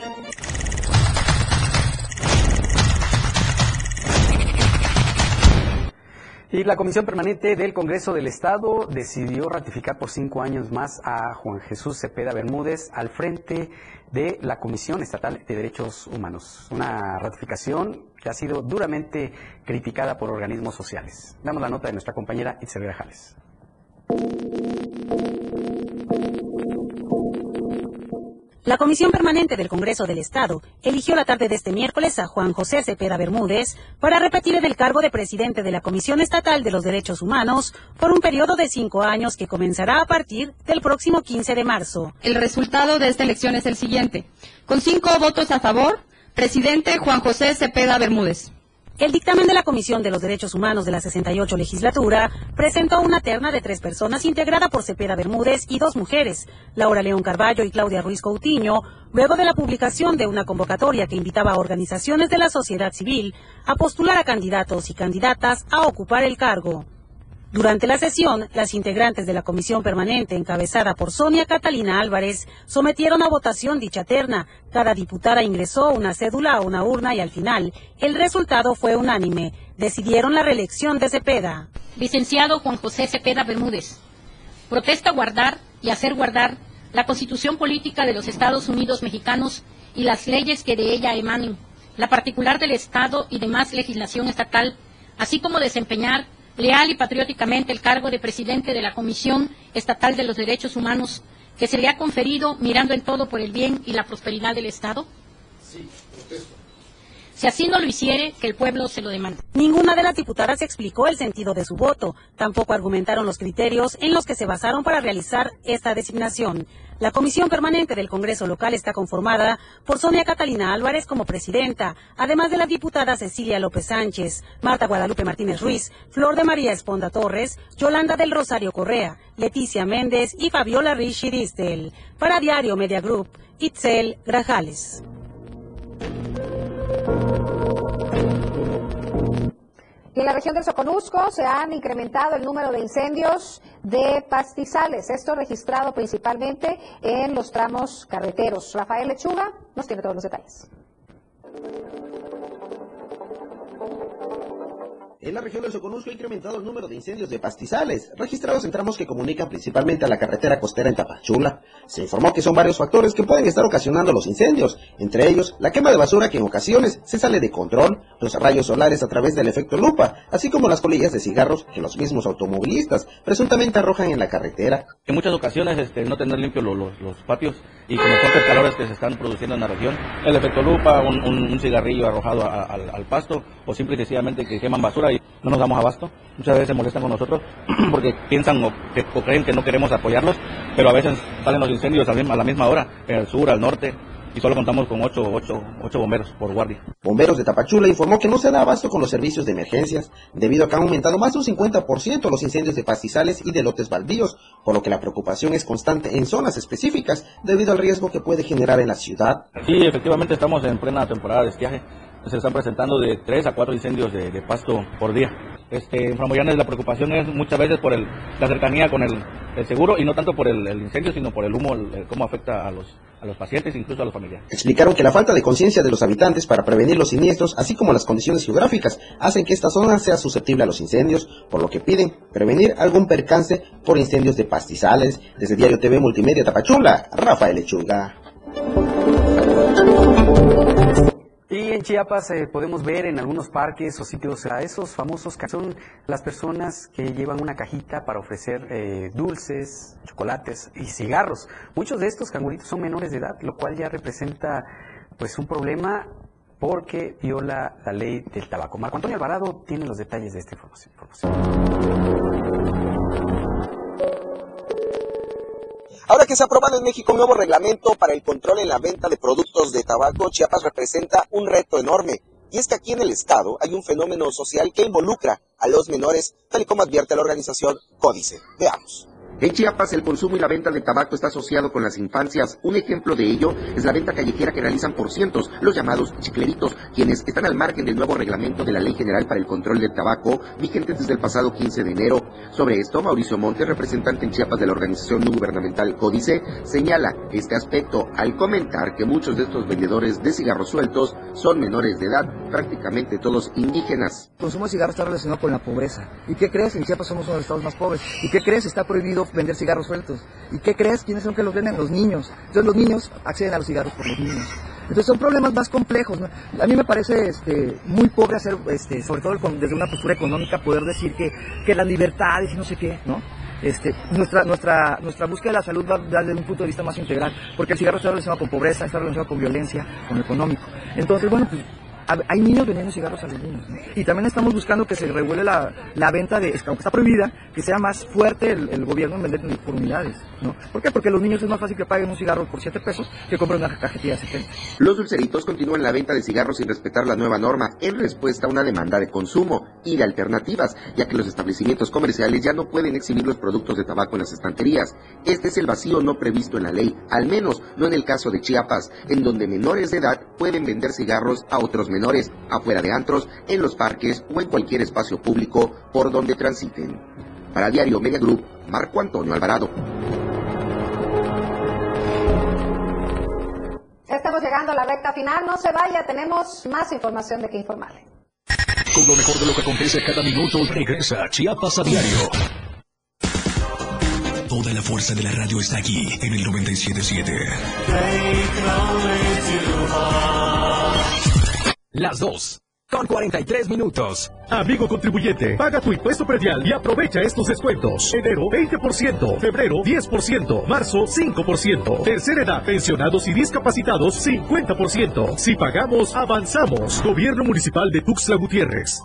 Y la Comisión Permanente del Congreso del Estado decidió ratificar por cinco años más a Juan Jesús Cepeda Bermúdez al frente de la Comisión Estatal de Derechos Humanos. Una ratificación que ha sido duramente criticada por organismos sociales. Damos la nota de nuestra compañera Itzel Grajales. La Comisión Permanente del Congreso del Estado eligió la tarde de este miércoles a Juan José Cepeda Bermúdez para repetir en el cargo de presidente de la Comisión Estatal de los Derechos Humanos por un periodo de cinco años que comenzará a partir del próximo 15 de marzo. El resultado de esta elección es el siguiente. Con cinco votos a favor, presidente Juan José Cepeda Bermúdez. El dictamen de la Comisión de los Derechos Humanos de la 68 legislatura presentó una terna de tres personas integrada por Cepeda Bermúdez y dos mujeres, Laura León Carballo y Claudia Ruiz Coutinho, luego de la publicación de una convocatoria que invitaba a organizaciones de la sociedad civil a postular a candidatos y candidatas a ocupar el cargo. Durante la sesión, las integrantes de la comisión permanente encabezada por Sonia Catalina Álvarez sometieron a votación dicha terna. Cada diputada ingresó una cédula a una urna y al final el resultado fue unánime. Decidieron la reelección de Cepeda. Licenciado Juan José Cepeda Bermúdez. Protesta guardar y hacer guardar la constitución política de los Estados Unidos mexicanos y las leyes que de ella emanen, la particular del Estado y demás legislación estatal, así como desempeñar leal y patrióticamente el cargo de presidente de la Comisión Estatal de los Derechos Humanos que se le ha conferido mirando en todo por el bien y la prosperidad del Estado? Sí, protesto. Si así no lo hiciere, que el pueblo se lo demande. Ninguna de las diputadas explicó el sentido de su voto. Tampoco argumentaron los criterios en los que se basaron para realizar esta designación. La Comisión Permanente del Congreso Local está conformada por Sonia Catalina Álvarez como presidenta, además de las diputadas Cecilia López Sánchez, Marta Guadalupe Martínez Ruiz, Flor de María Esponda Torres, Yolanda del Rosario Correa, Leticia Méndez y Fabiola Richiristel. Para Diario Media Group, Itzel Grajales. En la región del Soconusco se han incrementado el número de incendios de pastizales, esto registrado principalmente en los tramos carreteros. Rafael Lechuga nos tiene todos los detalles. En la región del Soconusco ha incrementado el número de incendios de pastizales, registrados en tramos que comunican principalmente a la carretera costera en Tapachula. Se informó que son varios factores que pueden estar ocasionando los incendios, entre ellos la quema de basura que en ocasiones se sale de control, los rayos solares a través del efecto lupa, así como las colillas de cigarros que los mismos automovilistas presuntamente arrojan en la carretera. En muchas ocasiones este, no tener limpios los, los, los patios y con los fuertes calores que se están produciendo en la región, el efecto lupa, un, un, un cigarrillo arrojado a, a, al, al pasto o simple y que queman basura y no nos damos abasto. Muchas veces se molestan con nosotros porque piensan o, o creen que no queremos apoyarlos, pero a veces salen los incendios a la misma hora, en el sur, al norte, y solo contamos con 8, ocho, ocho bomberos por guardia. Bomberos de Tapachula informó que no se da abasto con los servicios de emergencias, debido a que han aumentado más de un 50% los incendios de pastizales y de lotes baldíos, por lo que la preocupación es constante en zonas específicas, debido al riesgo que puede generar en la ciudad. Sí, efectivamente estamos en plena temporada de estiaje. Se están presentando de 3 a 4 incendios de, pasto por día. Este, en Framoyanes la preocupación es muchas veces por el, la cercanía con el, el seguro y no tanto por el, incendio, sino por el humo, el, cómo afecta a los, a los pacientes, incluso a los familiares. Explicaron que la falta de conciencia de los habitantes para prevenir los siniestros, así como las condiciones geográficas, hacen que esta zona sea susceptible a los incendios, por lo que piden prevenir algún percance por incendios de pastizales. Desde Diario TV Multimedia Tapachula, Rafael Lechuga. Y en Chiapas eh, podemos ver en algunos parques o sitios a esos famosos que son las personas que llevan una cajita para ofrecer eh, dulces, chocolates y cigarros. Muchos de estos canguritos son menores de edad, lo cual ya representa pues un problema porque viola la ley del tabaco. Marco Antonio Alvarado tiene los detalles de esta información. Ahora que se ha aprobado en México un nuevo reglamento para el control en la venta de productos de tabaco, Chiapas representa un reto enorme. Y es que aquí en el estado hay un fenómeno social que involucra a los menores, tal y como advierte la organización Códice. Veamos. En Chiapas el consumo y la venta de tabaco está asociado con las infancias. Un ejemplo de ello es la venta callejera que realizan por cientos, los llamados chicleritos, quienes están al margen del nuevo reglamento de la Ley General para el Control del Tabaco, vigente desde el pasado 15 de enero. Sobre esto, Mauricio Montes, representante en Chiapas de la organización no gubernamental Códice, señala este aspecto al comentar que muchos de estos vendedores de cigarros sueltos son menores de edad, prácticamente todos indígenas. El consumo de cigarros está relacionado con la pobreza. ¿Y qué crees? En Chiapas somos uno de los estados más pobres. ¿Y qué crees? Está prohibido vender cigarros sueltos. ¿Y qué crees? ¿Quiénes son que los venden? Los niños. Entonces los niños acceden a los cigarros por los niños. Entonces son problemas más complejos. ¿no? A mí me parece este, muy pobre hacer, este, sobre todo con, desde una postura económica, poder decir que, que las libertades y no sé qué, ¿no? Este, nuestra, nuestra, nuestra búsqueda de la salud va desde un punto de vista más integral, porque el cigarro está relacionado con pobreza, está relacionado con violencia, con lo económico. Entonces, bueno, pues hay niños vendiendo cigarros a los niños. Y también estamos buscando que se regule la, venta de, aunque está prohibida, que sea más fuerte el, gobierno en vender por unidades. ¿no? ¿Por qué? Porque los niños es más fácil que paguen un cigarro por 7 pesos que compren una cajetilla de 70. Los dulceritos continúan la venta de cigarros sin respetar la nueva norma en respuesta a una demanda de consumo y de alternativas, ya que los establecimientos comerciales ya no pueden exhibir los productos de tabaco en las estanterías. Este es el vacío no previsto en la ley, al menos no en el caso de Chiapas, en donde menores de edad pueden vender cigarros a otros menores, afuera de antros, en los parques o en cualquier espacio público por donde transiten. Para Diario Media Group, Marco Antonio Alvarado. Estamos llegando a la recta final, no se vaya, tenemos más información de que informarle. Con lo mejor de lo que acontece cada minuto, regresa Chiapas a diario. Toda la fuerza de la radio está aquí en el 977. Las dos con 43 minutos. Amigo contribuyente, paga tu impuesto predial y aprovecha estos descuentos. Enero 20%, febrero 10%, marzo 5%, tercera edad, pensionados y discapacitados 50%. Si pagamos, avanzamos. Gobierno Municipal de Tuxtla Gutiérrez.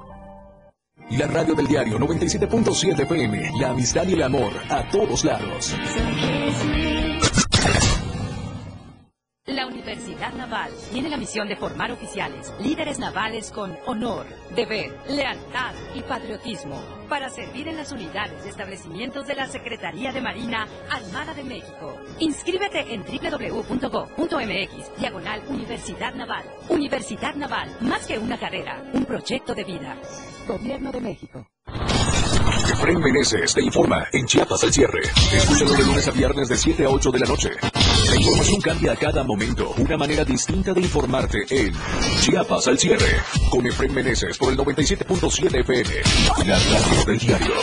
La radio del diario 97.7 FM, la amistad y el amor a todos lados. La Universidad Naval tiene la misión de formar oficiales, líderes navales con honor, deber, lealtad y patriotismo para servir en las unidades y establecimientos de la Secretaría de Marina Armada de México. Inscríbete en www.go.mx, diagonal Universidad Naval. Universidad Naval, más que una carrera, un proyecto de vida. Gobierno de México. Efraín Meneses te informa en Chiapas al cierre. Escúchalo de lunes a viernes de 7 a 8 de la noche. La información cambia a cada momento. Una manera distinta de informarte en Chiapas al cierre. Con Efraín Meneses por el 97.7 FM. La radio del diario.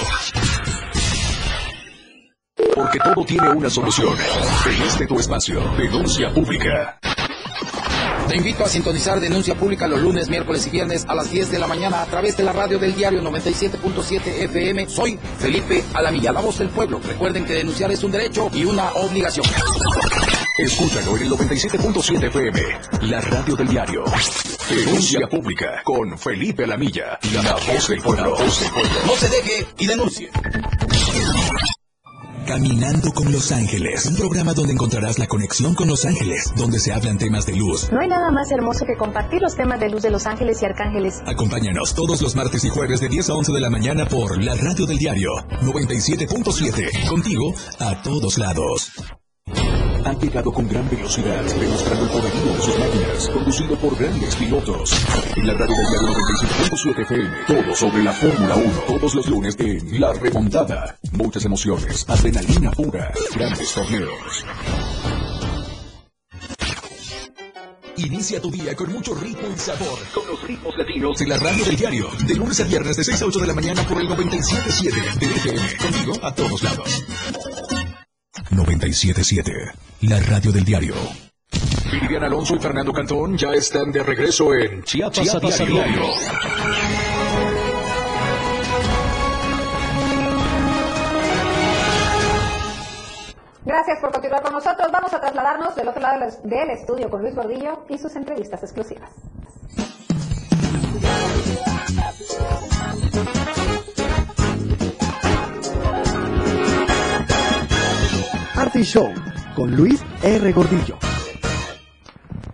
Porque todo tiene una solución. En este tu espacio. Denuncia pública. Te invito a sintonizar Denuncia Pública los lunes, miércoles y viernes a las 10 de la mañana a través de la radio del diario 97.7 FM. Soy Felipe Alamilla, la voz del pueblo. Recuerden que denunciar es un derecho y una obligación. Escúchalo en el 97.7 FM. La radio del diario. Denuncia pública con Felipe Alamilla. La voz del pueblo. No se deje y denuncie. Caminando con Los Ángeles, un programa donde encontrarás la conexión con Los Ángeles, donde se hablan temas de luz. No hay nada más hermoso que compartir los temas de luz de Los Ángeles y Arcángeles. Acompáñanos todos los martes y jueves de 10 a 11 de la mañana por la radio del diario 97.7. Contigo a todos lados. Han llegado con gran velocidad, demostrando el poderío de sus máquinas, conducido por grandes pilotos. En la radio del diario 97.7 FM, todo sobre la Fórmula 1, todos los lunes en La Remontada. Muchas emociones, adrenalina pura, grandes torneos. Inicia tu día con mucho ritmo y sabor, con los ritmos latinos en la radio del diario, de lunes a viernes de 6 a 8 de la mañana por el 97.7 de FM, contigo a todos lados. 97.7, la radio del diario. Vivian Alonso y Fernando Cantón ya están de regreso en Chiapas, Chiapas a a diario. Gracias por continuar con nosotros. Vamos a trasladarnos del otro lado del- del estudio con Luis Gordillo y sus entrevistas exclusivas. Arte y Show con Luis R. Gordillo.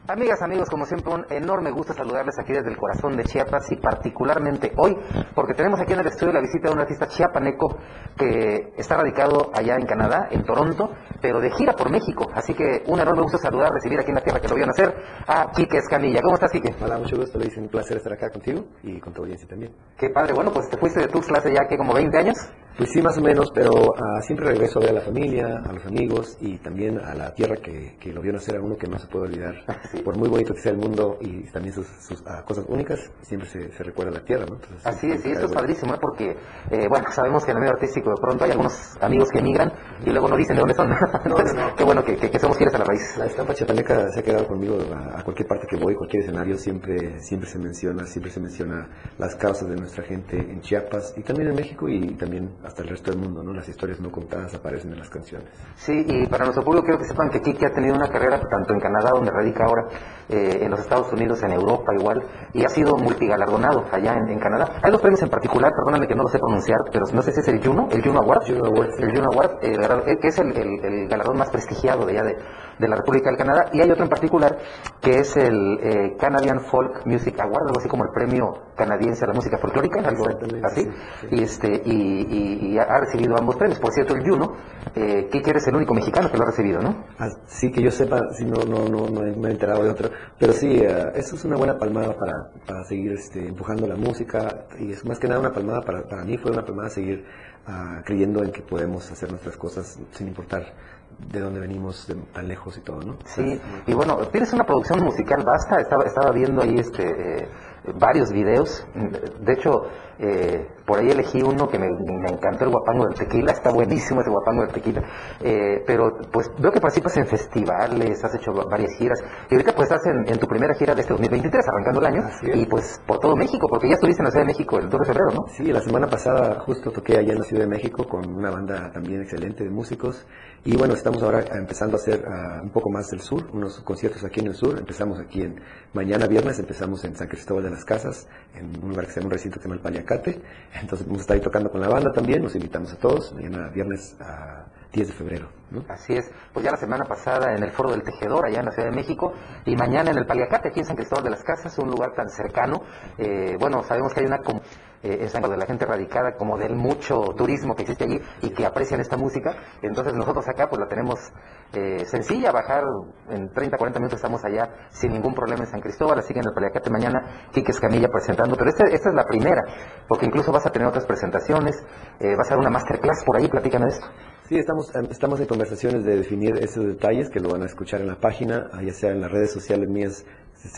Amigas, amigos, como siempre, un enorme gusto saludarles aquí desde el corazón de Chiapas y particularmente hoy, porque tenemos aquí en el estudio la visita de un artista chiapaneco que está radicado allá en Canadá, en Toronto, pero de gira por México. Así que un enorme gusto saludar, recibir aquí en la tierra que lo vio nacer a Quique Escamilla. ¿Cómo estás, Quique? Hola, mucho gusto, Luis. Un placer estar acá contigo y con tu audiencia también. Qué padre. Bueno, pues te fuiste de Tuxtla hace ya que como 20 años. Pues sí, más o menos, pero ah, siempre regreso a ver a la familia, a los amigos y también a la tierra que, que lo vio nacer a uno que no se puede olvidar. Por muy bonito que sea el mundo y también sus, sus, ah, cosas únicas, siempre se, se recuerda la tierra, ¿no? Entonces, Así es, y esto es padrísimo, ¿eh? porque, eh, bueno, sabemos que en el medio artístico de pronto hay algunos amigos que emigran y luego no dicen de dónde son. Entonces, qué bueno que, que, que somos fieles a la raíz. La estampa chiapaneca se ha quedado conmigo a, a cualquier parte que voy, cualquier escenario, siempre, siempre se menciona, siempre se menciona las causas de nuestra gente en Chiapas y también en México y también hasta el resto del mundo, ¿no? Las historias no contadas aparecen en las canciones. Sí, y para nuestro público quiero que sepan que Kiki ha tenido una carrera tanto en Canadá, donde radica ahora, eh, en los Estados Unidos, en Europa igual, y ha sido multigalardonado allá en, en Canadá. Hay dos premios en particular, perdóname que no lo sé pronunciar, pero no sé si es el Juno, el Juno Award, el Juno Award, eh, eh, que es el, el- el galardón más prestigiado de allá de, de la República del Canadá, y hay otro en particular que es el eh, Canadian Folk Music Award, algo así como el premio canadiense a la música folclórica, algo así, y este y, y- y ha recibido ambos premios. Por cierto, el Juno, eh, Kiki eres el único mexicano que lo ha recibido, ¿no? Así que yo sepa, si no, no, no, no me he enterado de otro, pero sí, eh, eso es una buena palmada para, para seguir este, empujando la música. Y es más que nada una palmada para, para mí, fue una palmada seguir ah, creyendo en que podemos hacer nuestras cosas sin importar de dónde venimos, de tan lejos y todo, ¿no? Sí, y bueno, tienes una producción musical vasta, estaba, estaba viendo ahí este, eh, varios videos. De hecho, eh, por ahí elegí uno que me, me encantó, el guapango del tequila. Está buenísimo ese guapango del tequila. Eh, pero pues veo que participas en festivales, has hecho varias giras. Y ahorita pues estás en, en tu primera gira de este 2023, arrancando el año. Y pues por todo México, porque ya estuviste en la Ciudad de México el 2 de febrero, ¿no? Sí, la semana pasada justo toqué allá en la Ciudad de México con una banda también excelente de músicos. Y bueno, estamos ahora empezando a hacer ah, un poco más del sur, unos conciertos aquí en el sur. Empezamos aquí en mañana viernes, empezamos en San Cristóbal de las Casas, en un lugar que se llama un recinto que se llama el Paliacate. Entonces vamos a ahí tocando con la banda también, los invitamos a todos, mañana viernes a 10 de febrero. Así es. Pues ya la semana pasada en el Foro del Tejedor, allá en la Ciudad de México, y mañana en el Paliacate, aquí en San Cristóbal de las Casas, un lugar tan cercano. Eh, bueno, sabemos que hay una eh, es algo de la gente radicada, como del mucho turismo que existe allí y que aprecian esta música. Entonces nosotros acá pues la tenemos eh, sencilla, bajar en 30, 40 minutos estamos allá sin ningún problema en San Cristóbal, así que en el Paliacate mañana Quique Escamilla presentando, pero esta, esta es la primera, porque incluso vas a tener otras presentaciones, eh, vas a dar una masterclass por ahí, platícanos de esto. Sí, estamos, em, estamos en conversaciones de definir esos detalles que lo van a escuchar en la página, ya sea en las redes sociales mías,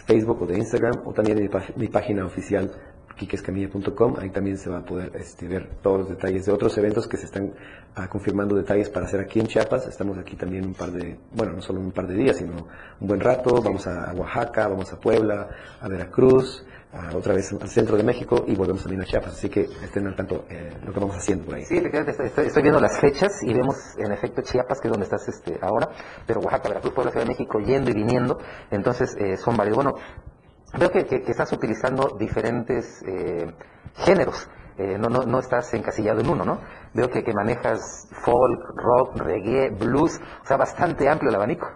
Facebook o de Instagram, o también en mi página oficial quiquescamilla.com, ahí también se va a poder este, ver todos los detalles de otros eventos que se están ah, confirmando detalles para hacer aquí en Chiapas. Estamos aquí también un par de, bueno, no solo un par de días, sino un buen rato. Vamos a, Oaxaca, vamos a Puebla, a Veracruz, a otra vez al centro de México y volvemos también a Chiapas. Así que estén al tanto eh, lo que vamos haciendo por ahí. Sí, estoy, estoy- estoy viendo las fechas y vemos en efecto Chiapas, que es donde estás este, ahora, pero Oaxaca, Veracruz, Puebla, Ciudad de México, yendo y viniendo, entonces eh, son varios. Bueno, veo que, que- estás utilizando diferentes eh, géneros, eh, no, no, no estás encasillado en uno, ¿no? Veo que, que manejas folk, rock, reggae, blues, o sea, bastante amplio el abanico.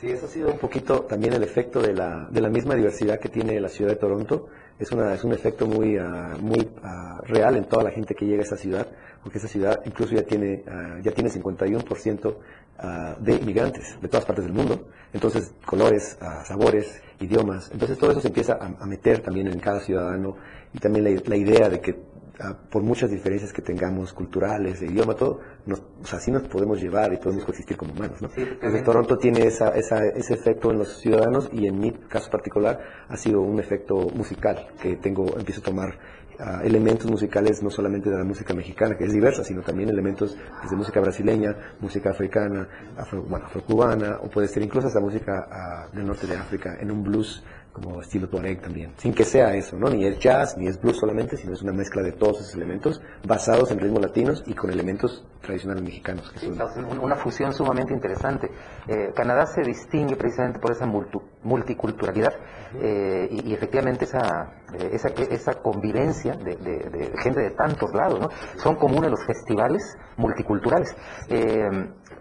Sí, eso ha sido un poquito también el efecto de la, de la misma diversidad que tiene la ciudad de Toronto. Es, una, es un efecto muy, ah, muy ah, real en toda la gente que llega a esa ciudad, porque esa ciudad incluso ya tiene, ah, ya tiene 51% ah, de inmigrantes de todas partes del mundo. Entonces, colores, ah, sabores, idiomas. Entonces, todo eso se empieza a, a meter también en cada ciudadano y también la, la idea de que ah, por muchas diferencias que tengamos, culturales, de idioma, todo, nos, o sea, así nos podemos llevar y podemos coexistir como humanos, ¿no? Entonces, Toronto tiene esa, esa- ese efecto en los ciudadanos y en mi caso particular ha sido un efecto musical que tengo, empiezo a tomar ah, elementos musicales no solamente de la música mexicana, que es diversa, sino también elementos desde música brasileña, música africana, afro, bueno, afrocubana, o puede ser incluso hasta música ah, del norte de África, en un blues como estilo Tuareg también, sin que sea eso, ¿no? Ni es jazz, ni es blues solamente, sino es una mezcla de todos esos elementos basados en ritmos latinos y con elementos tradicionales mexicanos. Que son- una fusión sumamente interesante. Eh, Canadá se distingue precisamente por esa multu- multiculturalidad eh, y, y efectivamente esa, eh, esa, esa convivencia de, de- de gente de tantos lados. ¿no? Son comunes los festivales multiculturales.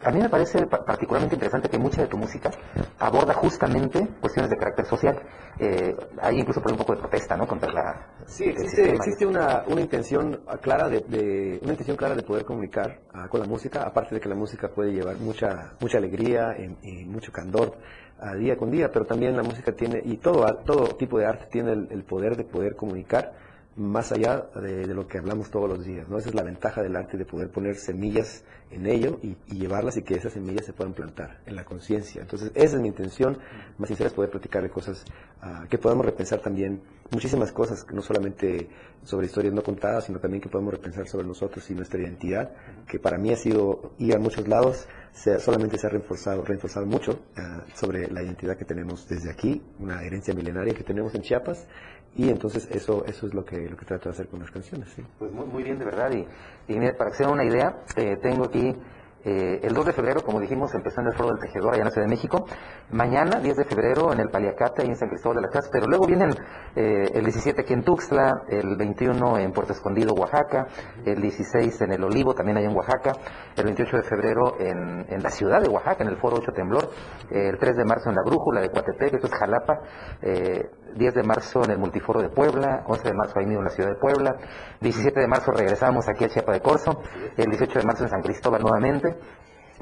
A mí me parece pa- particularmente interesante que mucha de tu música aborda justamente cuestiones de carácter social. Eh, hay incluso por un poco de protesta ¿no? contra la, Sí, existe, existe una, una intención clara de, de- una intención clara de poder comunicar ah, con la música, aparte de que la música puede llevar mucha mucha alegría y, y mucho candor a día con día, pero también la música tiene y todo todo tipo de arte tiene el, el poder de poder comunicar más allá de, lo que hablamos todos los días, ¿no? Esa es la ventaja del arte de poder poner semillas en ello y, llevarlas y que esas semillas se puedan plantar en la conciencia. Entonces, esa es mi intención más sincera, es poder platicar de cosas ah, que podamos repensar también, muchísimas cosas, no solamente sobre historias no contadas, sino también que podamos repensar sobre nosotros y nuestra identidad, que para mí ha sido ir a muchos lados, se- solamente se ha reforzado, reforzado mucho ah, sobre la identidad que tenemos desde aquí, una herencia milenaria que tenemos en Chiapas, y entonces eso, eso es lo que, lo que trato de hacer con las canciones. ¿sí? Pues muy, muy bien, de verdad. Y, y para que se den una idea, eh, tengo aquí eh, el 2 de febrero, como dijimos, empezando el Foro del Tejedor allá en la Ciudad de México. Mañana, 10 de febrero, en el Paliacate, ahí en San Cristóbal de las Casas. Pero luego vienen eh, el 17 aquí en Tuxtla, el 21 en Puerto Escondido, Oaxaca, el 16 en el Olivo, también allá en Oaxaca, el 28 de febrero en, en la ciudad de Oaxaca, en el Foro 8 Temblor, el 3 de marzo en la Brújula de Coatepec, esto es Jalapa, eh, 10 de marzo en el Multiforo de Puebla, 11 de marzo ahí mismo en la ciudad de Puebla, 17 de marzo regresamos aquí a Chiapa de Corzo, el 18 de marzo en San Cristóbal nuevamente,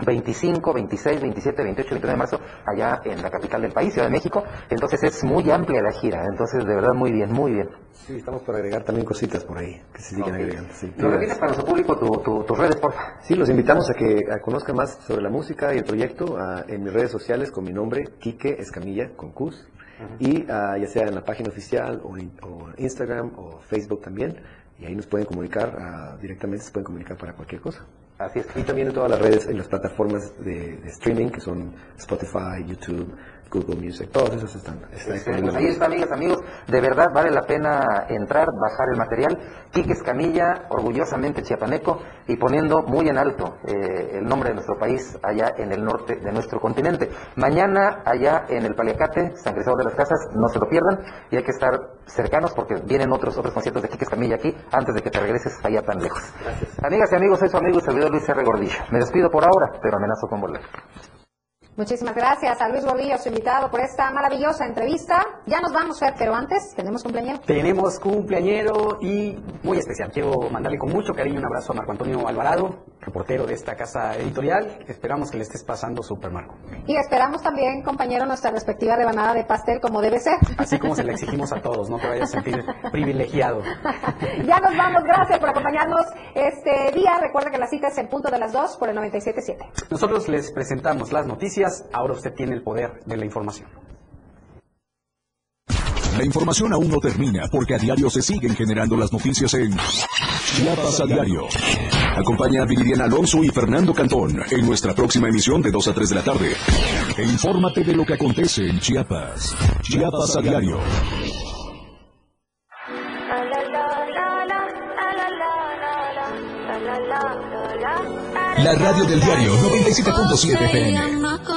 25, 26, 27, 28, 29 de marzo allá en la capital del país, Ciudad de México. Entonces es muy amplia la gira. Entonces, de verdad, muy bien, muy bien. Sí, estamos por agregar también cositas por ahí, que se siguen agregando. Sí. ¿Nos repites para nuestro público tu- tu- tus redes, porfa? Sí, los invitamos a que a conozcan más sobre la música y el proyecto ah, en mis redes sociales con mi nombre, Quique Escamilla, con Cus. y ah, ya sea en la página oficial o, en, o Instagram o Facebook también, y ahí nos pueden comunicar directamente, se pueden comunicar para cualquier cosa. Así es. Y también en todas las redes, en las plataformas de, de streaming, que son Spotify, YouTube, Google Music, todos esos están, están. Ahí está, amigas, amigos. De verdad vale la pena entrar, bajar el material. Quique Escamilla, orgullosamente chiapaneco y poniendo muy en alto eh, el nombre de nuestro país allá en el norte de nuestro continente. Mañana allá en el Paliacate, San Cristóbal de las Casas, no se lo pierdan y hay que estar cercanos porque vienen otros otros conciertos de Quique Escamilla aquí antes de que te regreses allá tan lejos. Amigas y amigos, soy su amigo y servidor Luis R. Gordillo. Me despido por ahora, pero amenazo con volver. Muchísimas gracias a Luis Gordillo, su invitado, por esta maravillosa entrevista. Ya nos vamos, Fer, pero antes tenemos cumpleañero. Tenemos cumpleañero y muy especial. Quiero mandarle con mucho cariño un abrazo a Marco Antonio Alvarado, reportero de esta casa editorial. Esperamos que le estés pasando súper, Marco. Y esperamos también, compañero, nuestra respectiva rebanada de pastel como debe ser. Así como se le exigimos a todos, no te vayas a sentir privilegiado. ya nos vamos, gracias por acompañarnos este día. Recuerda que la cita es en punto de las 2 por el 97.7. Nosotros les presentamos las noticias. Ahora usted tiene el poder de la información. La información aún no termina porque a diario se siguen generando las noticias en Chiapas a diario. Acompaña a Viridiana Alonso y Fernando Cantón en nuestra próxima emisión de 2 a 3 de la tarde. E infórmate de lo que acontece en Chiapas. Chiapas a diario. La radio del diario 97.7 FM.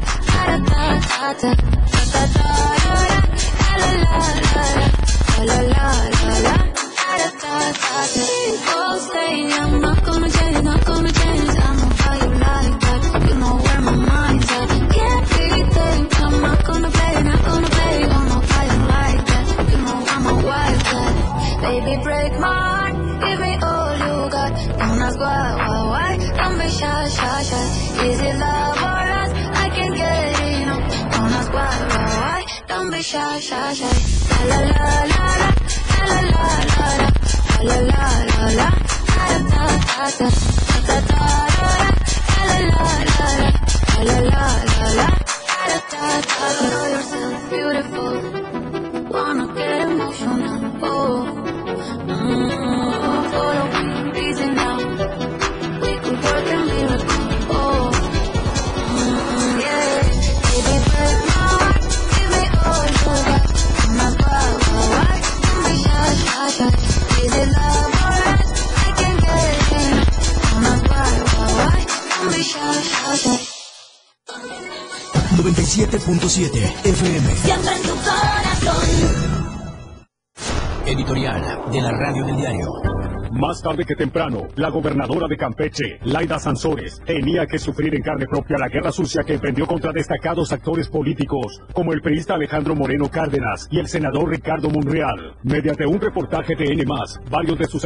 Da da da da. Da da da da. La la la la. La shy, shy, shy. La la la la la. La la la la la. La la la la. Da da da da. Da da da da. La la la la. La la la la. Da da da da. Know yourself beautiful. 97.7 FM. Siempre en tu corazón. Editorial de la radio del diario. Más tarde que temprano, la gobernadora de Campeche, Laida Sansores, tenía que sufrir en carne propia la guerra sucia que emprendió contra destacados actores políticos, como el periodista Alejandro Moreno Cárdenas y el senador Ricardo Monreal. Mediante un reportaje de N+, varios de sus